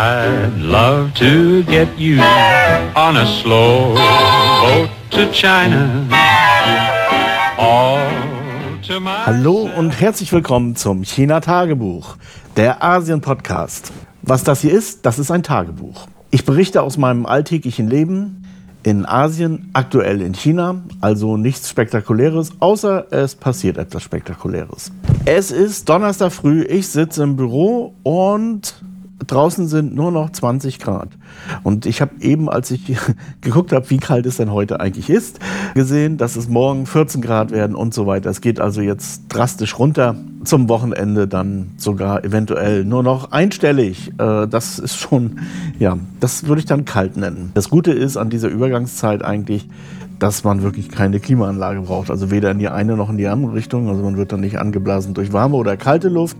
I'd love to get you on a slow boat to China. Hallo und herzlich willkommen zum China Tagebuch, der Asien Podcast. Was das hier ist, das ist ein Tagebuch. Ich berichte aus meinem alltäglichen Leben in Asien, aktuell in China, also nichts Spektakuläres, außer es passiert etwas Spektakuläres. Es ist Donnerstag früh, ich sitze im Büro und draußen sind nur noch 20 Grad. Und ich habe eben, als ich geguckt habe, wie kalt es denn heute eigentlich ist, gesehen, dass es morgen 14 Grad werden und so weiter. Es geht also jetzt drastisch runter. Zum Wochenende dann sogar eventuell nur noch einstellig. Äh, das ist schon, ja, das würde ich dann kalt nennen. Das Gute ist an dieser Übergangszeit eigentlich, dass man wirklich keine Klimaanlage braucht. Also weder in die eine noch in die andere Richtung. Also man wird dann nicht angeblasen durch warme oder kalte Luft.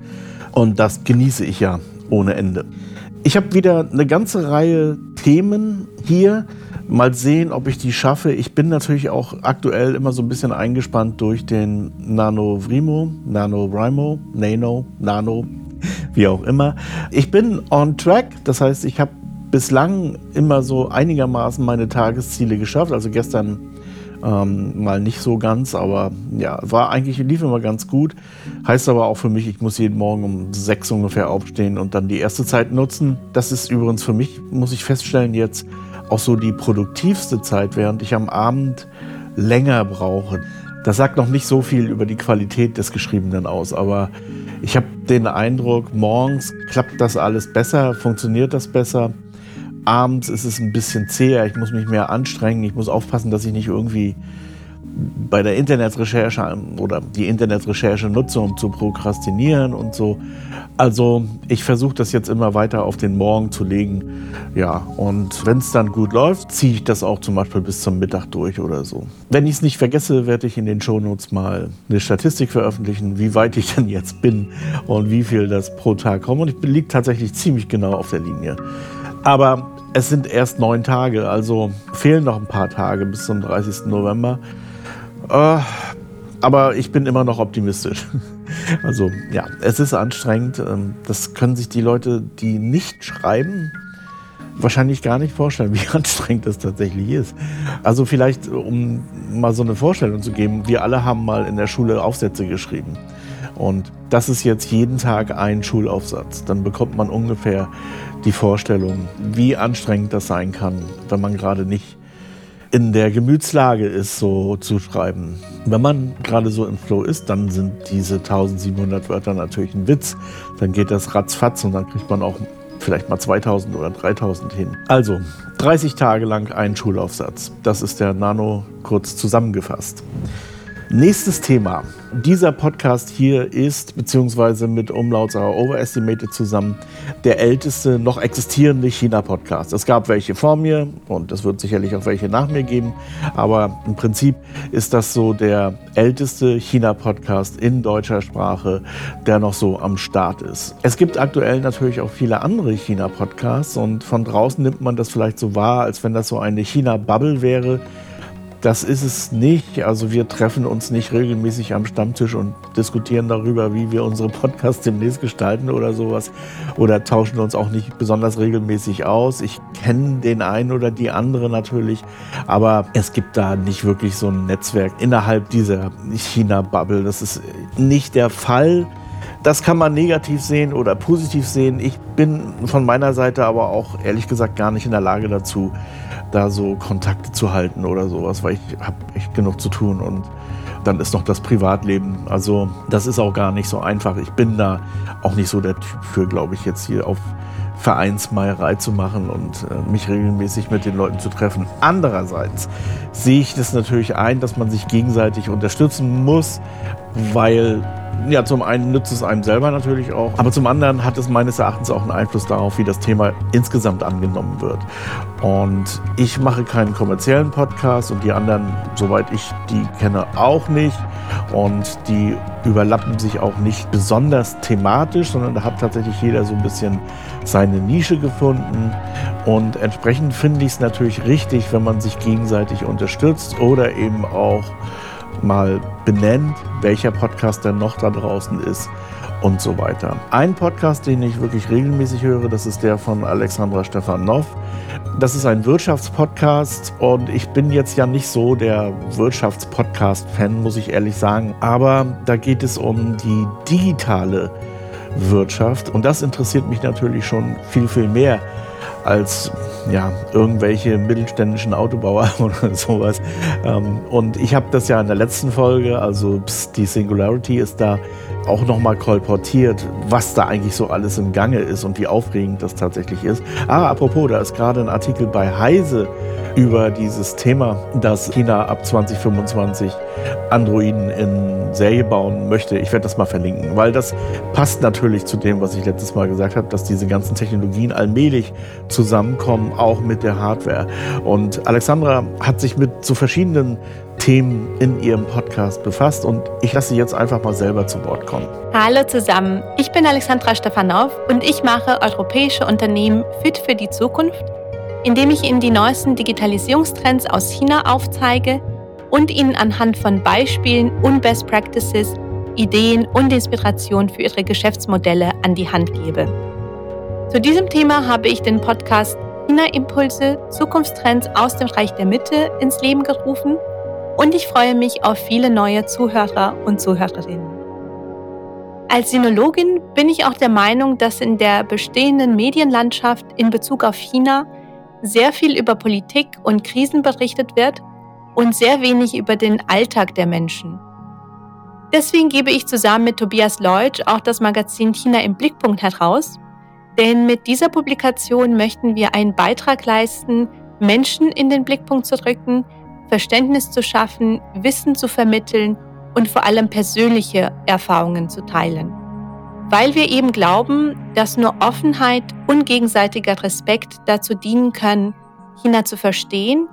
Und das genieße ich ja ohne Ende. Ich habe wieder eine ganze Reihe Themen hier. Mal sehen, ob ich die schaffe. Ich bin natürlich auch aktuell immer so ein bisschen eingespannt durch den Nano Vrimo, Nano Vrimo, Nano, Nano, wie auch immer. Ich bin on track, das heißt, ich habe bislang immer so einigermaßen meine Tagesziele geschafft. Also gestern ähm, mal nicht so ganz, aber ja, war eigentlich, lief immer ganz gut. Heißt aber auch für mich, ich muss jeden Morgen um sechs ungefähr aufstehen und dann die erste Zeit nutzen. Das ist übrigens für mich, muss ich feststellen, jetzt auch so die produktivste Zeit, während ich am Abend länger brauche. Das sagt noch nicht so viel über die Qualität des Geschriebenen aus, aber ich habe den Eindruck, morgens klappt das alles besser, funktioniert das besser abends ist es ein bisschen zäher, ich muss mich mehr anstrengen, ich muss aufpassen, dass ich nicht irgendwie bei der Internetrecherche oder die Internetrecherche nutze, um zu prokrastinieren und so. Also ich versuche das jetzt immer weiter auf den Morgen zu legen. Ja, und wenn es dann gut läuft, ziehe ich das auch zum Beispiel bis zum Mittag durch oder so. Wenn ich es nicht vergesse, werde ich in den Shownotes mal eine Statistik veröffentlichen, wie weit ich denn jetzt bin und wie viel das pro Tag kommt. Und ich liege tatsächlich ziemlich genau auf der Linie. Aber es sind erst neun Tage, also fehlen noch ein paar Tage bis zum 30. November. Äh, aber ich bin immer noch optimistisch. Also ja, es ist anstrengend. Ähm, das können sich die Leute, die nicht schreiben, wahrscheinlich gar nicht vorstellen, wie anstrengend das tatsächlich ist. Also vielleicht, um mal so eine Vorstellung zu geben, wir alle haben mal in der Schule Aufsätze geschrieben. Und das ist jetzt jeden Tag ein Schulaufsatz. Dann bekommt man ungefähr die Vorstellung, wie anstrengend das sein kann, wenn man gerade nicht in der Gemütslage ist, so zu schreiben. Wenn man gerade so im Flow ist, dann sind diese 1700 Wörter natürlich ein Witz. Dann geht das ratzfatz und dann kriegt man auch vielleicht mal 2000 oder 3000 hin. Also 30 Tage lang ein Schulaufsatz. Das ist der Nano kurz zusammengefasst. Nächstes Thema. Dieser Podcast hier ist, beziehungsweise mit Umlaut Sauer Overestimated zusammen, der älteste noch existierende China-Podcast. Es gab welche vor mir und es wird sicherlich auch welche nach mir geben, aber im Prinzip ist das so der älteste China-Podcast in deutscher Sprache, der noch so am Start ist. Es gibt aktuell natürlich auch viele andere China-Podcasts und von draußen nimmt man das vielleicht so wahr, als wenn das so eine China-Bubble wäre das ist es nicht. Also wir treffen uns nicht regelmäßig am Stammtisch und diskutieren darüber, wie wir unsere Podcasts demnächst gestalten oder sowas. Oder tauschen uns auch nicht besonders regelmäßig aus. Ich kenne den einen oder die andere natürlich, aber es gibt da nicht wirklich so ein Netzwerk innerhalb dieser China-Bubble. Das ist nicht der Fall. Das kann man negativ sehen oder positiv sehen. Ich bin von meiner Seite aber auch ehrlich gesagt gar nicht in der Lage dazu, da so Kontakte zu halten oder sowas, weil ich habe echt genug zu tun und dann ist noch das Privatleben. Also das ist auch gar nicht so einfach. Ich bin da auch nicht so der Typ für, glaube ich, jetzt hier auf Vereinsmeierei zu machen und äh, mich regelmäßig mit den Leuten zu treffen. Andererseits sehe ich das natürlich ein, dass man sich gegenseitig unterstützen muss, weil ja, zum einen nützt es einem selber natürlich auch, aber zum anderen hat es meines Erachtens auch einen Einfluss darauf, wie das Thema insgesamt angenommen wird. Und ich mache keinen kommerziellen Podcast und die anderen, soweit ich die kenne, auch nicht. Und die überlappen sich auch nicht besonders thematisch, sondern da hat tatsächlich jeder so ein bisschen seine Nische gefunden. Und entsprechend finde ich es natürlich richtig, wenn man sich gegenseitig unterstützt oder eben auch mal benennt, welcher Podcast denn noch da draußen ist und so weiter. Ein Podcast, den ich wirklich regelmäßig höre, das ist der von Alexandra Stefanov. Das ist ein Wirtschaftspodcast und ich bin jetzt ja nicht so der Wirtschaftspodcast-Fan, muss ich ehrlich sagen. Aber da geht es um die digitale Wirtschaft und das interessiert mich natürlich schon viel, viel mehr als ja, irgendwelche mittelständischen Autobauer oder sowas. Ähm, und ich habe das ja in der letzten Folge, also die Singularity ist da auch nochmal kolportiert, was da eigentlich so alles im Gange ist und wie aufregend das tatsächlich ist. Ah, apropos, da ist gerade ein Artikel bei Heise über dieses Thema, dass China ab 2025 Androiden in Serie bauen möchte. Ich werde das mal verlinken, weil das passt natürlich zu dem, was ich letztes Mal gesagt habe, dass diese ganzen Technologien allmählich zusammenkommen, auch mit der Hardware. Und Alexandra hat sich mit so verschiedenen Themen in ihrem Podcast befasst und ich lasse sie jetzt einfach mal selber zu Wort kommen. Hallo zusammen, ich bin Alexandra Stefanov und ich mache europäische Unternehmen fit für die Zukunft, indem ich Ihnen die neuesten Digitalisierungstrends aus China aufzeige und Ihnen anhand von Beispielen und Best Practices Ideen und Inspiration für Ihre Geschäftsmodelle an die Hand gebe. Zu diesem Thema habe ich den Podcast China Impulse Zukunftstrends aus dem Reich der Mitte ins Leben gerufen und ich freue mich auf viele neue Zuhörer und Zuhörerinnen. Als Sinologin bin ich auch der Meinung, dass in der bestehenden Medienlandschaft in Bezug auf China sehr viel über Politik und Krisen berichtet wird und sehr wenig über den Alltag der Menschen. Deswegen gebe ich zusammen mit Tobias Leutsch auch das Magazin China im Blickpunkt heraus, denn mit dieser Publikation möchten wir einen Beitrag leisten, Menschen in den Blickpunkt zu rücken, Verständnis zu schaffen, Wissen zu vermitteln und vor allem persönliche Erfahrungen zu teilen. Weil wir eben glauben, dass nur Offenheit und gegenseitiger Respekt dazu dienen können, China zu verstehen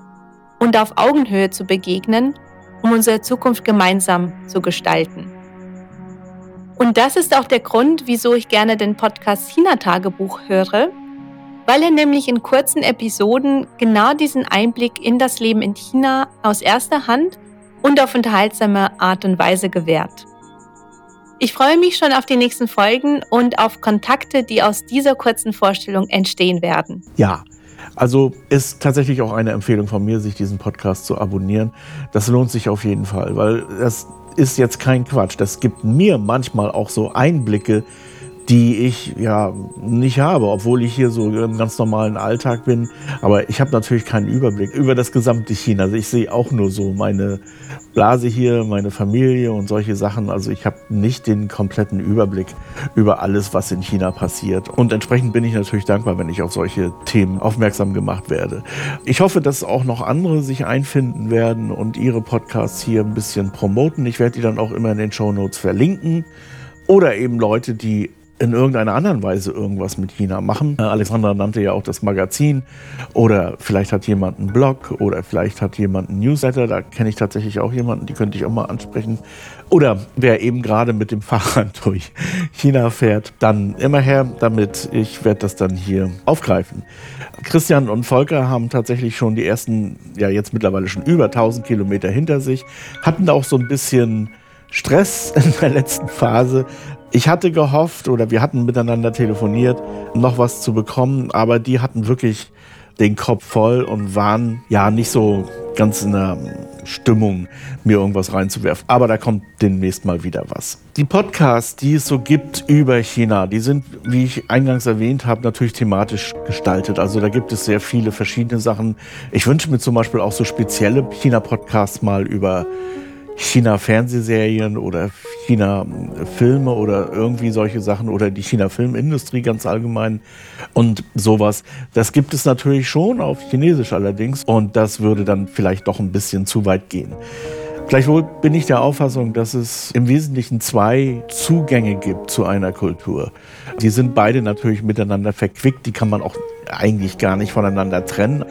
und auf Augenhöhe zu begegnen, um unsere Zukunft gemeinsam zu gestalten. Und das ist auch der Grund, wieso ich gerne den Podcast China Tagebuch höre, weil er nämlich in kurzen Episoden genau diesen Einblick in das Leben in China aus erster Hand und auf unterhaltsame Art und Weise gewährt. Ich freue mich schon auf die nächsten Folgen und auf Kontakte, die aus dieser kurzen Vorstellung entstehen werden. Ja, also ist tatsächlich auch eine Empfehlung von mir, sich diesen Podcast zu abonnieren. Das lohnt sich auf jeden Fall, weil das ist jetzt kein Quatsch. Das gibt mir manchmal auch so Einblicke die ich ja nicht habe, obwohl ich hier so im ganz normalen Alltag bin. Aber ich habe natürlich keinen Überblick über das gesamte China. Also ich sehe auch nur so meine Blase hier, meine Familie und solche Sachen. Also ich habe nicht den kompletten Überblick über alles, was in China passiert. Und entsprechend bin ich natürlich dankbar, wenn ich auf solche Themen aufmerksam gemacht werde. Ich hoffe, dass auch noch andere sich einfinden werden und ihre Podcasts hier ein bisschen promoten. Ich werde die dann auch immer in den Show Notes verlinken. Oder eben Leute, die in irgendeiner anderen Weise irgendwas mit China machen. Äh, Alexandra nannte ja auch das Magazin oder vielleicht hat jemand einen Blog oder vielleicht hat jemand einen Newsletter, da kenne ich tatsächlich auch jemanden, die könnte ich auch mal ansprechen. Oder wer eben gerade mit dem Fahrrad durch China fährt, dann immer her damit. Ich werde das dann hier aufgreifen. Christian und Volker haben tatsächlich schon die ersten, ja jetzt mittlerweile schon über 1000 Kilometer hinter sich, hatten auch so ein bisschen Stress in der letzten Phase, ich hatte gehofft oder wir hatten miteinander telefoniert, noch was zu bekommen, aber die hatten wirklich den Kopf voll und waren ja nicht so ganz in der Stimmung, mir irgendwas reinzuwerfen. Aber da kommt demnächst mal wieder was. Die Podcasts, die es so gibt über China, die sind, wie ich eingangs erwähnt habe, natürlich thematisch gestaltet. Also da gibt es sehr viele verschiedene Sachen. Ich wünsche mir zum Beispiel auch so spezielle China-Podcasts mal über China-Fernsehserien oder China-Filme oder irgendwie solche Sachen oder die China-Filmindustrie ganz allgemein und sowas. Das gibt es natürlich schon auf Chinesisch allerdings und das würde dann vielleicht doch ein bisschen zu weit gehen. Gleichwohl bin ich der Auffassung, dass es im Wesentlichen zwei Zugänge gibt zu einer Kultur. Die sind beide natürlich miteinander verquickt, die kann man auch eigentlich gar nicht voneinander trennen.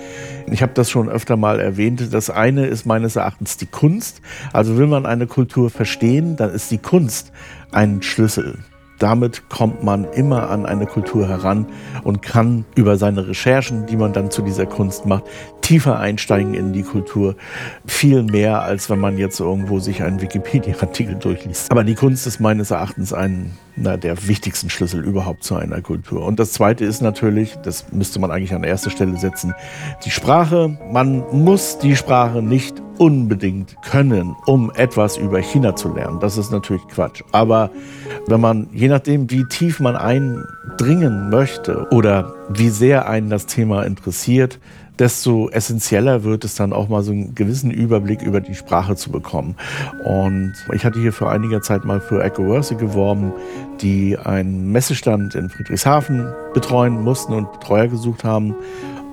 Ich habe das schon öfter mal erwähnt. Das eine ist meines Erachtens die Kunst. Also will man eine Kultur verstehen, dann ist die Kunst ein Schlüssel. Damit kommt man immer an eine Kultur heran und kann über seine Recherchen, die man dann zu dieser Kunst macht, tiefer einsteigen in die Kultur. Viel mehr, als wenn man jetzt irgendwo sich einen Wikipedia-Artikel durchliest. Aber die Kunst ist meines Erachtens ein na, der wichtigsten Schlüssel überhaupt zu einer Kultur. Und das Zweite ist natürlich, das müsste man eigentlich an erste Stelle setzen, die Sprache. Man muss die Sprache nicht unbedingt können, um etwas über China zu lernen. Das ist natürlich Quatsch. Aber wenn man, je nachdem, wie tief man eindringen möchte oder wie sehr einen das Thema interessiert, desto essentieller wird es dann auch mal so einen gewissen Überblick über die Sprache zu bekommen. Und ich hatte hier vor einiger Zeit mal für Echoverse geworben, die einen Messestand in Friedrichshafen betreuen mussten und Betreuer gesucht haben.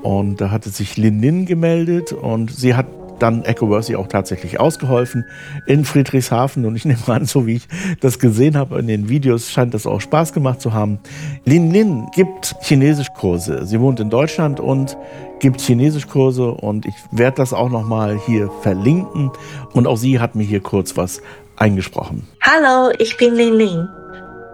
Und da hatte sich Lin Nin gemeldet und sie hat dann Echoworthy auch tatsächlich ausgeholfen in Friedrichshafen. Und ich nehme an, so wie ich das gesehen habe in den Videos, scheint das auch Spaß gemacht zu haben. Lin Lin gibt Chinesischkurse. Sie wohnt in Deutschland und gibt Chinesischkurse und ich werde das auch noch mal hier verlinken. Und auch sie hat mir hier kurz was eingesprochen. Hallo, ich bin Lin Lin.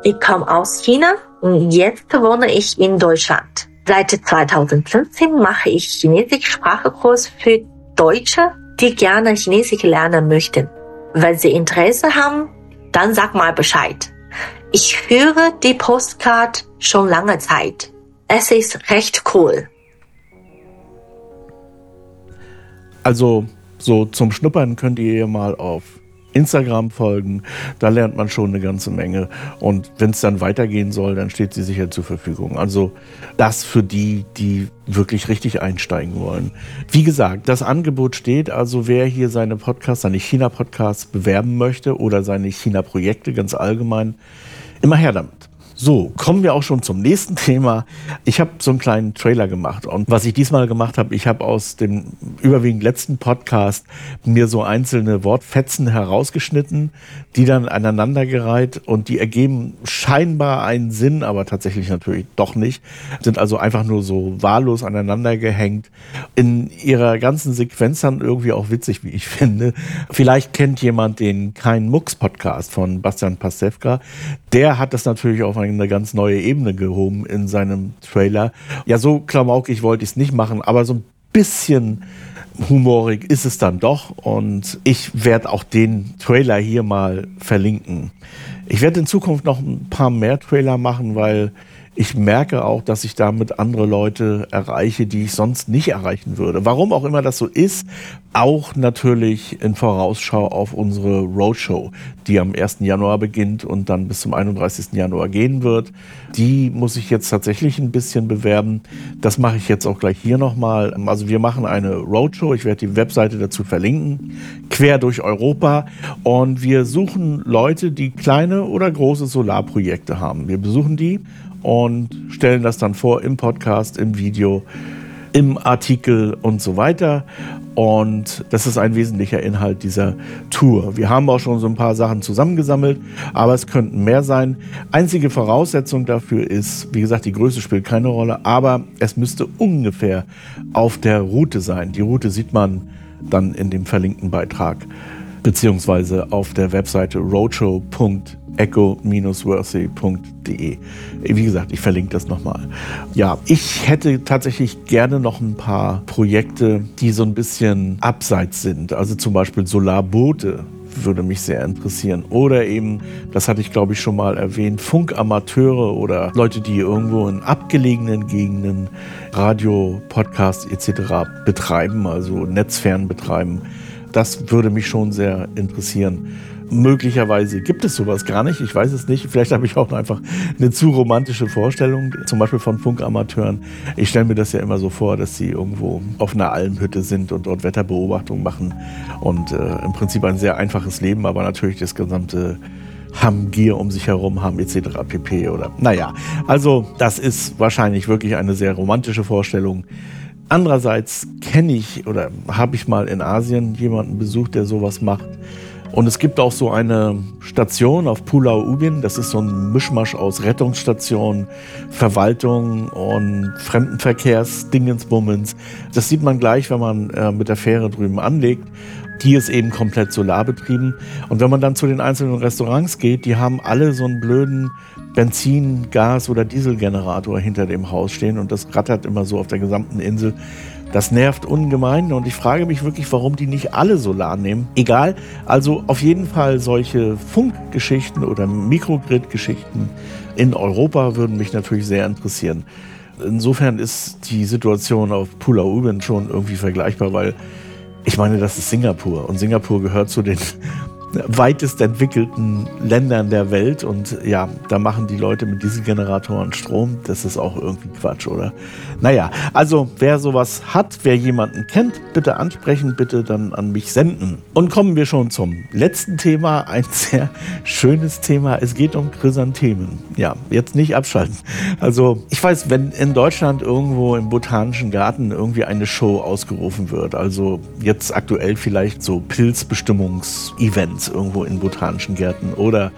Ich komme aus China und jetzt wohne ich in Deutschland. Seit 2015 mache ich Chinesisch-Sprachkurs für Deutsche, die gerne Chinesisch lernen möchten. Wenn Sie Interesse haben, dann sag mal Bescheid. Ich höre die Postcard schon lange Zeit. Es ist recht cool. Also so zum Schnuppern könnt ihr mal auf Instagram folgen. Da lernt man schon eine ganze Menge. Und wenn es dann weitergehen soll, dann steht sie sicher zur Verfügung. Also das für die, die wirklich richtig einsteigen wollen. Wie gesagt, das Angebot steht. Also wer hier seine Podcasts, seine China-Podcasts bewerben möchte oder seine China-Projekte ganz allgemein, immer her damit. So, kommen wir auch schon zum nächsten Thema. Ich habe so einen kleinen Trailer gemacht und was ich diesmal gemacht habe, ich habe aus dem überwiegend letzten Podcast mir so einzelne Wortfetzen herausgeschnitten, die dann aneinandergereiht und die ergeben scheinbar einen Sinn, aber tatsächlich natürlich doch nicht. Sind also einfach nur so wahllos aneinander gehängt. In ihrer ganzen Sequenz dann irgendwie auch witzig, wie ich finde. Vielleicht kennt jemand den Kein Mucks Podcast von Bastian Pastewka. Der hat das natürlich auf eine ganz neue Ebene gehoben in seinem Trailer. Ja, so klamaukig wollte ich es nicht machen, aber so ein bisschen humorig ist es dann doch. Und ich werde auch den Trailer hier mal verlinken. Ich werde in Zukunft noch ein paar mehr Trailer machen, weil ich merke auch, dass ich damit andere Leute erreiche, die ich sonst nicht erreichen würde. Warum auch immer das so ist, auch natürlich in Vorausschau auf unsere Roadshow, die am 1. Januar beginnt und dann bis zum 31. Januar gehen wird. Die muss ich jetzt tatsächlich ein bisschen bewerben. Das mache ich jetzt auch gleich hier nochmal. Also wir machen eine Roadshow. Ich werde die Webseite dazu verlinken. Quer durch Europa. Und wir suchen Leute, die kleine oder große Solarprojekte haben. Wir besuchen die und stellen das dann vor im Podcast, im Video, im Artikel und so weiter. Und das ist ein wesentlicher Inhalt dieser Tour. Wir haben auch schon so ein paar Sachen zusammengesammelt, aber es könnten mehr sein. Einzige Voraussetzung dafür ist, wie gesagt, die Größe spielt keine Rolle, aber es müsste ungefähr auf der Route sein. Die Route sieht man dann in dem verlinkten Beitrag, beziehungsweise auf der Webseite roadshow.de echo-worthy.de. Wie gesagt, ich verlinke das nochmal. Ja, ich hätte tatsächlich gerne noch ein paar Projekte, die so ein bisschen abseits sind. Also zum Beispiel Solarboote würde mich sehr interessieren. Oder eben, das hatte ich glaube ich schon mal erwähnt, Funkamateure oder Leute, die irgendwo in abgelegenen Gegenden Radio, Podcast etc. betreiben, also Netzfern betreiben. Das würde mich schon sehr interessieren. Möglicherweise gibt es sowas gar nicht. Ich weiß es nicht. Vielleicht habe ich auch einfach eine zu romantische Vorstellung, zum Beispiel von Funkamateuren. Ich stelle mir das ja immer so vor, dass sie irgendwo auf einer Almhütte sind und dort Wetterbeobachtung machen und äh, im Prinzip ein sehr einfaches Leben, aber natürlich das gesamte haben Gier um sich herum haben etc. pp. Oder naja, also das ist wahrscheinlich wirklich eine sehr romantische Vorstellung. Andererseits kenne ich oder habe ich mal in Asien jemanden besucht, der sowas macht. Und es gibt auch so eine Station auf Pulau Ubin. Das ist so ein Mischmasch aus Rettungsstation, Verwaltung und Fremdenverkehrsdingensbummens. Das sieht man gleich, wenn man äh, mit der Fähre drüben anlegt. Die ist eben komplett solarbetrieben. Und wenn man dann zu den einzelnen Restaurants geht, die haben alle so einen blöden Benzin, Gas oder Dieselgenerator hinter dem Haus stehen und das rattert immer so auf der gesamten Insel. Das nervt ungemein und ich frage mich wirklich, warum die nicht alle Solar nehmen. Egal, also auf jeden Fall solche Funkgeschichten oder Mikrogrid-Geschichten in Europa würden mich natürlich sehr interessieren. Insofern ist die Situation auf Pulau Ubin schon irgendwie vergleichbar, weil ich meine, das ist Singapur und Singapur gehört zu den weitest entwickelten Ländern der Welt. Und ja, da machen die Leute mit Dieselgeneratoren Strom. Das ist auch irgendwie Quatsch, oder? Naja, also wer sowas hat, wer jemanden kennt, bitte ansprechen, bitte dann an mich senden. Und kommen wir schon zum letzten Thema. Ein sehr schönes Thema. Es geht um Chrysanthemen. Ja, jetzt nicht abschalten. Also ich weiß, wenn in Deutschland irgendwo im Botanischen Garten irgendwie eine Show ausgerufen wird, also jetzt aktuell vielleicht so Pilzbestimmungs-Events, irgendwo in botanischen Gärten oder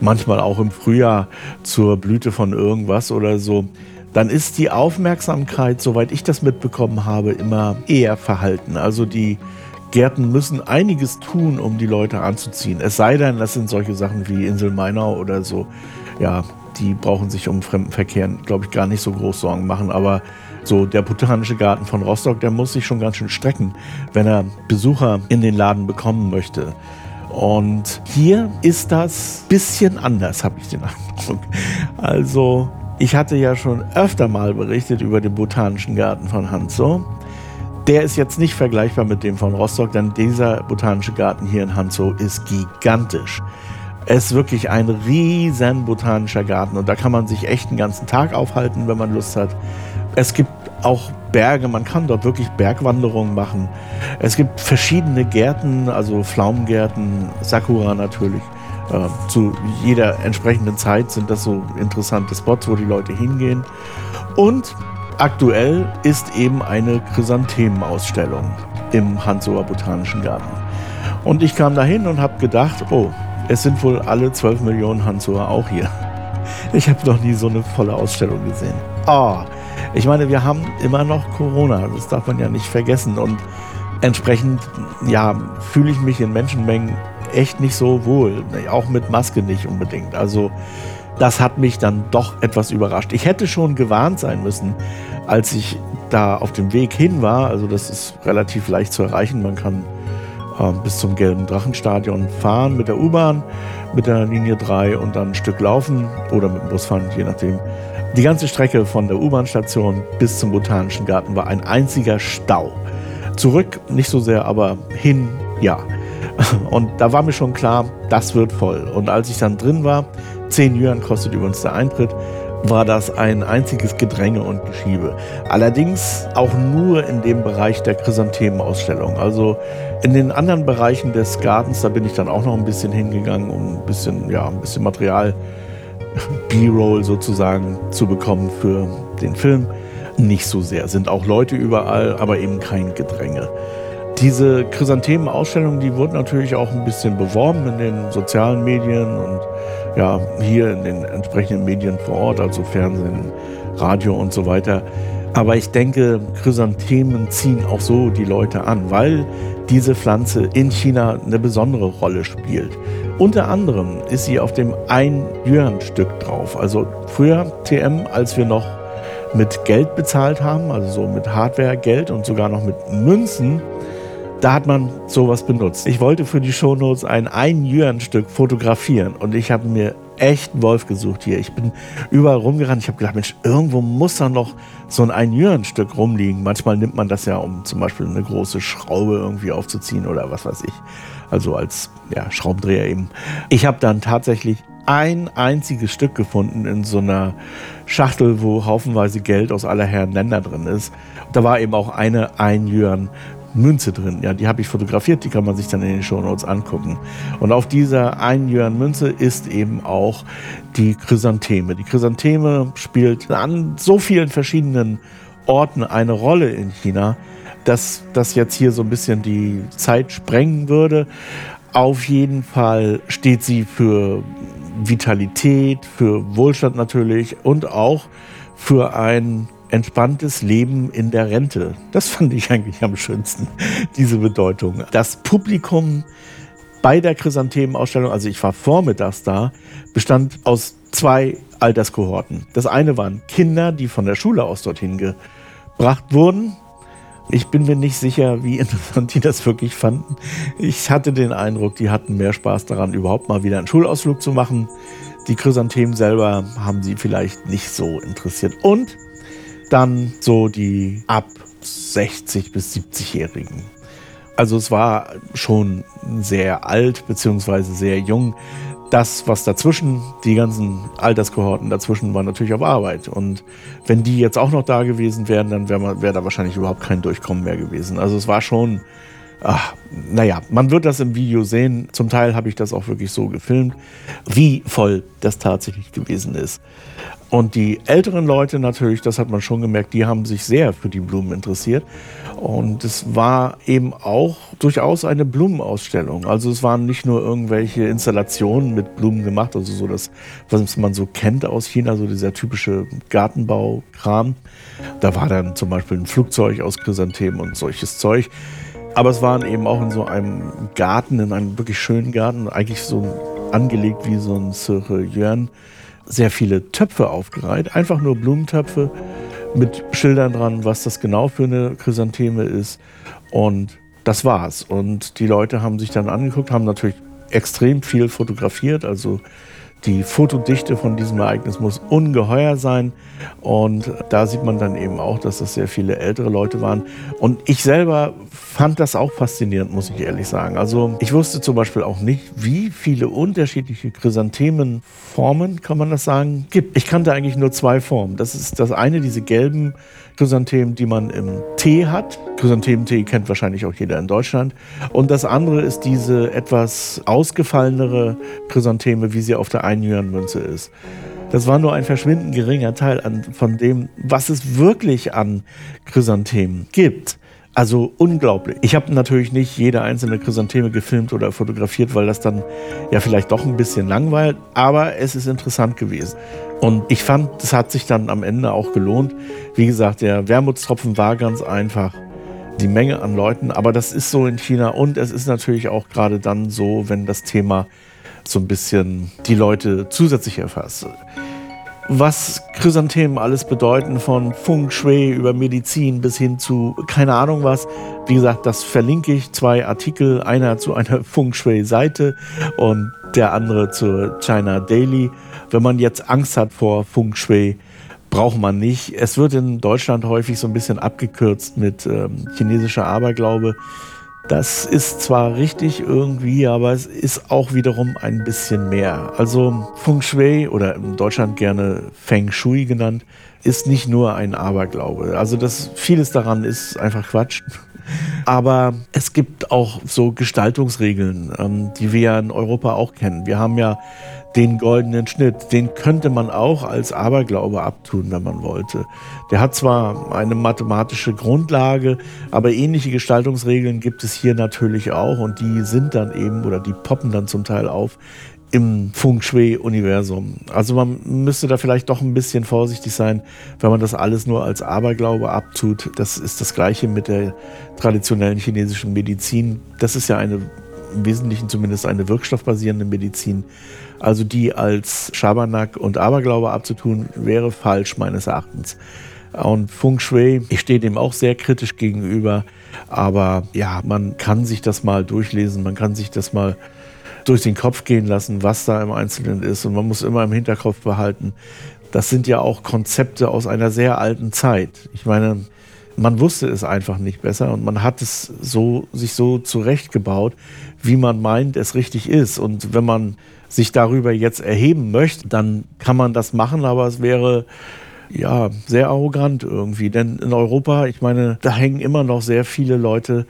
manchmal auch im Frühjahr zur Blüte von irgendwas oder so, dann ist die Aufmerksamkeit, soweit ich das mitbekommen habe, immer eher verhalten. Also die Gärten müssen einiges tun, um die Leute anzuziehen. Es sei denn, das sind solche Sachen wie Insel Mainau oder so. Ja, die brauchen sich um Fremdenverkehr, glaube ich, gar nicht so groß Sorgen machen. Aber so der Botanische Garten von Rostock, der muss sich schon ganz schön strecken, wenn er Besucher in den Laden bekommen möchte. Und hier ist das bisschen anders, habe ich den Eindruck. Also, ich hatte ja schon öfter mal berichtet über den Botanischen Garten von Hanzo. Der ist jetzt nicht vergleichbar mit dem von Rostock, denn dieser Botanische Garten hier in Hanzo ist gigantisch. Es ist wirklich ein riesen botanischer Garten und da kann man sich echt einen ganzen Tag aufhalten, wenn man Lust hat. Es gibt auch Berge, man kann dort wirklich Bergwanderungen machen. Es gibt verschiedene Gärten, also Pflaumengärten, Sakura natürlich. Äh, zu jeder entsprechenden Zeit sind das so interessante Spots, wo die Leute hingehen. Und aktuell ist eben eine Chrysanthemenausstellung im Hansoer Botanischen Garten. Und ich kam dahin und habe gedacht, oh, es sind wohl alle 12 Millionen Hansoer auch hier. Ich habe noch nie so eine volle Ausstellung gesehen. Oh, ich meine, wir haben immer noch Corona, das darf man ja nicht vergessen. Und entsprechend, ja, fühle ich mich in Menschenmengen echt nicht so wohl. Auch mit Maske nicht unbedingt. Also, das hat mich dann doch etwas überrascht. Ich hätte schon gewarnt sein müssen, als ich da auf dem Weg hin war. Also, das ist relativ leicht zu erreichen. Man kann äh, bis zum Gelben Drachenstadion fahren mit der U-Bahn, mit der Linie 3 und dann ein Stück laufen oder mit dem Bus fahren, je nachdem. Die ganze Strecke von der U-Bahn-Station bis zum Botanischen Garten war ein einziger Stau. Zurück nicht so sehr, aber hin ja. Und da war mir schon klar, das wird voll. Und als ich dann drin war, 10 Yuan kostet übrigens der Eintritt, war das ein einziges Gedränge und Geschiebe. Allerdings auch nur in dem Bereich der Chrysanthemenausstellung. Also in den anderen Bereichen des Gartens, da bin ich dann auch noch ein bisschen hingegangen, um ein bisschen, ja, ein bisschen Material B-Roll sozusagen zu bekommen für den Film. Nicht so sehr. Sind auch Leute überall, aber eben kein Gedränge. Diese Chrysanthemen-Ausstellung, die wurde natürlich auch ein bisschen beworben in den sozialen Medien und ja, hier in den entsprechenden Medien vor Ort, also Fernsehen, Radio und so weiter. Aber ich denke, Chrysanthemen ziehen auch so die Leute an, weil diese Pflanze in China eine besondere Rolle spielt. Unter anderem ist sie auf dem ein Yuan Stück drauf. Also früher TM, als wir noch mit Geld bezahlt haben, also so mit Hardware, Geld und sogar noch mit Münzen, da hat man sowas benutzt. Ich wollte für die Shownotes ein ein Yuan Stück fotografieren und ich habe mir echt einen Wolf gesucht hier. Ich bin überall rumgerannt. Ich habe gedacht, Mensch, irgendwo muss da noch so ein ein Stück rumliegen. Manchmal nimmt man das ja, um zum Beispiel eine große Schraube irgendwie aufzuziehen oder was weiß ich also als ja, Schraubendreher eben. Ich habe dann tatsächlich ein einziges Stück gefunden in so einer Schachtel, wo haufenweise Geld aus aller Herren Länder drin ist. Da war eben auch eine Einjüren Münze drin. Ja, die habe ich fotografiert, die kann man sich dann in den Shownotes angucken. Und auf dieser einen Münze ist eben auch die Chrysantheme. Die Chrysantheme spielt an so vielen verschiedenen Orten eine Rolle in China dass das jetzt hier so ein bisschen die Zeit sprengen würde. Auf jeden Fall steht sie für Vitalität, für Wohlstand natürlich und auch für ein entspanntes Leben in der Rente. Das fand ich eigentlich am schönsten, diese Bedeutung. Das Publikum bei der Chrysanthemen-Ausstellung, also ich war vormittags da, bestand aus zwei Alterskohorten. Das eine waren Kinder, die von der Schule aus dorthin gebracht wurden. Ich bin mir nicht sicher, wie interessant die das wirklich fanden. Ich hatte den Eindruck, die hatten mehr Spaß daran, überhaupt mal wieder einen Schulausflug zu machen. Die Chrysanthemen selber haben sie vielleicht nicht so interessiert. Und dann so die ab 60 bis 70-Jährigen. Also es war schon sehr alt beziehungsweise sehr jung. Das, was dazwischen, die ganzen Alterskohorten dazwischen, waren natürlich auf Arbeit. Und wenn die jetzt auch noch da gewesen wären, dann wäre wär da wahrscheinlich überhaupt kein Durchkommen mehr gewesen. Also es war schon, ach, naja, man wird das im Video sehen. Zum Teil habe ich das auch wirklich so gefilmt, wie voll das tatsächlich gewesen ist. Und die älteren Leute natürlich, das hat man schon gemerkt, die haben sich sehr für die Blumen interessiert. Und es war eben auch durchaus eine Blumenausstellung. Also es waren nicht nur irgendwelche Installationen mit Blumen gemacht, also so das, was man so kennt aus China, so dieser typische Gartenbaukram. Da war dann zum Beispiel ein Flugzeug aus Chrysanthemen und solches Zeug. Aber es waren eben auch in so einem Garten, in einem wirklich schönen Garten, eigentlich so angelegt wie so ein Cirque Jörn sehr viele Töpfe aufgereiht, einfach nur Blumentöpfe mit Schildern dran, was das genau für eine Chrysantheme ist. Und das war's. Und die Leute haben sich dann angeguckt, haben natürlich extrem viel fotografiert, also die Fotodichte von diesem Ereignis muss ungeheuer sein. Und da sieht man dann eben auch, dass das sehr viele ältere Leute waren. Und ich selber fand das auch faszinierend, muss ich ehrlich sagen. Also ich wusste zum Beispiel auch nicht, wie viele unterschiedliche Chrysanthemenformen, kann man das sagen, gibt. Ich kannte eigentlich nur zwei Formen. Das ist das eine, diese gelben Chrysanthemen, die man im Tee hat. Chrysanthementee kennt wahrscheinlich auch jeder in Deutschland. Und das andere ist diese etwas ausgefallenere Chrysantheme, wie sie auf der Einjürenmünze ist. Das war nur ein verschwindend geringer Teil an, von dem, was es wirklich an Chrysanthemen gibt. Also unglaublich. Ich habe natürlich nicht jede einzelne Chrysantheme gefilmt oder fotografiert, weil das dann ja vielleicht doch ein bisschen langweilt, aber es ist interessant gewesen. Und ich fand, es hat sich dann am Ende auch gelohnt. Wie gesagt, der Wermutstropfen war ganz einfach die Menge an Leuten, aber das ist so in China und es ist natürlich auch gerade dann so, wenn das Thema so ein bisschen die Leute zusätzlich erfasst was Chrysanthemen alles bedeuten, von Feng Shui über Medizin bis hin zu keine Ahnung was. Wie gesagt, das verlinke ich. Zwei Artikel, einer zu einer Feng Shui-Seite und der andere zur China Daily. Wenn man jetzt Angst hat vor Feng Shui, braucht man nicht. Es wird in Deutschland häufig so ein bisschen abgekürzt mit ähm, chinesischer Aberglaube. Das ist zwar richtig irgendwie, aber es ist auch wiederum ein bisschen mehr. Also Feng Shui oder in Deutschland gerne Feng Shui genannt, ist nicht nur ein Aberglaube. Also das vieles daran ist einfach Quatsch. Aber es gibt auch so Gestaltungsregeln, ähm, die wir ja in Europa auch kennen. Wir haben ja den goldenen Schnitt. Den könnte man auch als Aberglaube abtun, wenn man wollte. Der hat zwar eine mathematische Grundlage, aber ähnliche Gestaltungsregeln gibt es hier natürlich auch und die sind dann eben oder die poppen dann zum Teil auf im Feng Shui-Universum. Also man müsste da vielleicht doch ein bisschen vorsichtig sein, wenn man das alles nur als Aberglaube abtut. Das ist das gleiche mit der traditionellen chinesischen Medizin. Das ist ja eine im Wesentlichen zumindest eine wirkstoffbasierende Medizin. Also die als Schabernack und Aberglaube abzutun, wäre falsch meines Erachtens. Und Feng Shui, ich stehe dem auch sehr kritisch gegenüber. Aber ja, man kann sich das mal durchlesen, man kann sich das mal durch den Kopf gehen lassen, was da im Einzelnen ist. Und man muss immer im Hinterkopf behalten, das sind ja auch Konzepte aus einer sehr alten Zeit. Ich meine, man wusste es einfach nicht besser und man hat es so, sich so zurechtgebaut, wie man meint, es richtig ist. Und wenn man sich darüber jetzt erheben möchte, dann kann man das machen, aber es wäre ja sehr arrogant irgendwie. Denn in Europa, ich meine, da hängen immer noch sehr viele Leute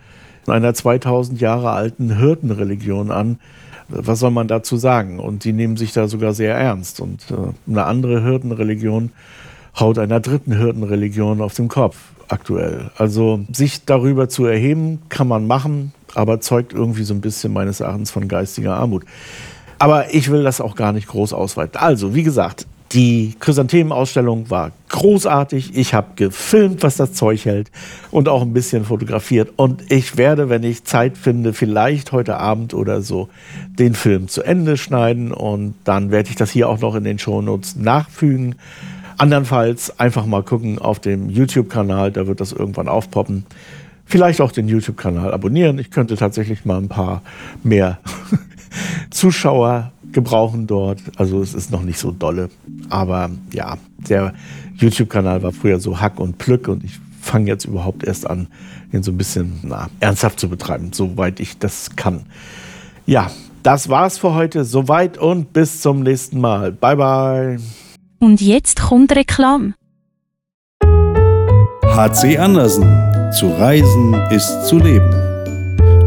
einer 2000 Jahre alten Hirtenreligion an. Was soll man dazu sagen? Und die nehmen sich da sogar sehr ernst. Und äh, eine andere Hirtenreligion haut einer dritten Hirtenreligion auf den Kopf aktuell. Also sich darüber zu erheben, kann man machen, aber zeugt irgendwie so ein bisschen meines Erachtens von geistiger Armut. Aber ich will das auch gar nicht groß ausweiten. Also, wie gesagt, Die Chrysanthemen-Ausstellung war großartig. Ich habe gefilmt, was das Zeug hält und auch ein bisschen fotografiert. Und ich werde, wenn ich Zeit finde, vielleicht heute Abend oder so den Film zu Ende schneiden und dann werde ich das hier auch noch in den Shownotes nachfügen. Andernfalls einfach mal gucken auf dem YouTube-Kanal, da wird das irgendwann aufpoppen. Vielleicht auch den YouTube-Kanal abonnieren. Ich könnte tatsächlich mal ein paar mehr Zuschauer gebrauchen dort. Also es ist noch nicht so dolle. Aber ja, der YouTube-Kanal war früher so Hack und Plück und ich fange jetzt überhaupt erst an, ihn so ein bisschen na, ernsthaft zu betreiben, soweit ich das kann. Ja, das war's für heute. Soweit und bis zum nächsten Mal. Bye bye. Und jetzt kommt Reklam. HC Andersen. Zu reisen ist zu leben.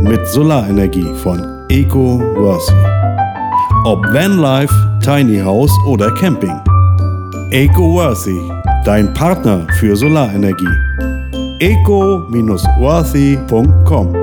Mit Solarenergie von Eco Worthy. Ob Vanlife, Tiny House oder Camping. Eco-Worthy, dein Partner für Solarenergie. eco-worthy.com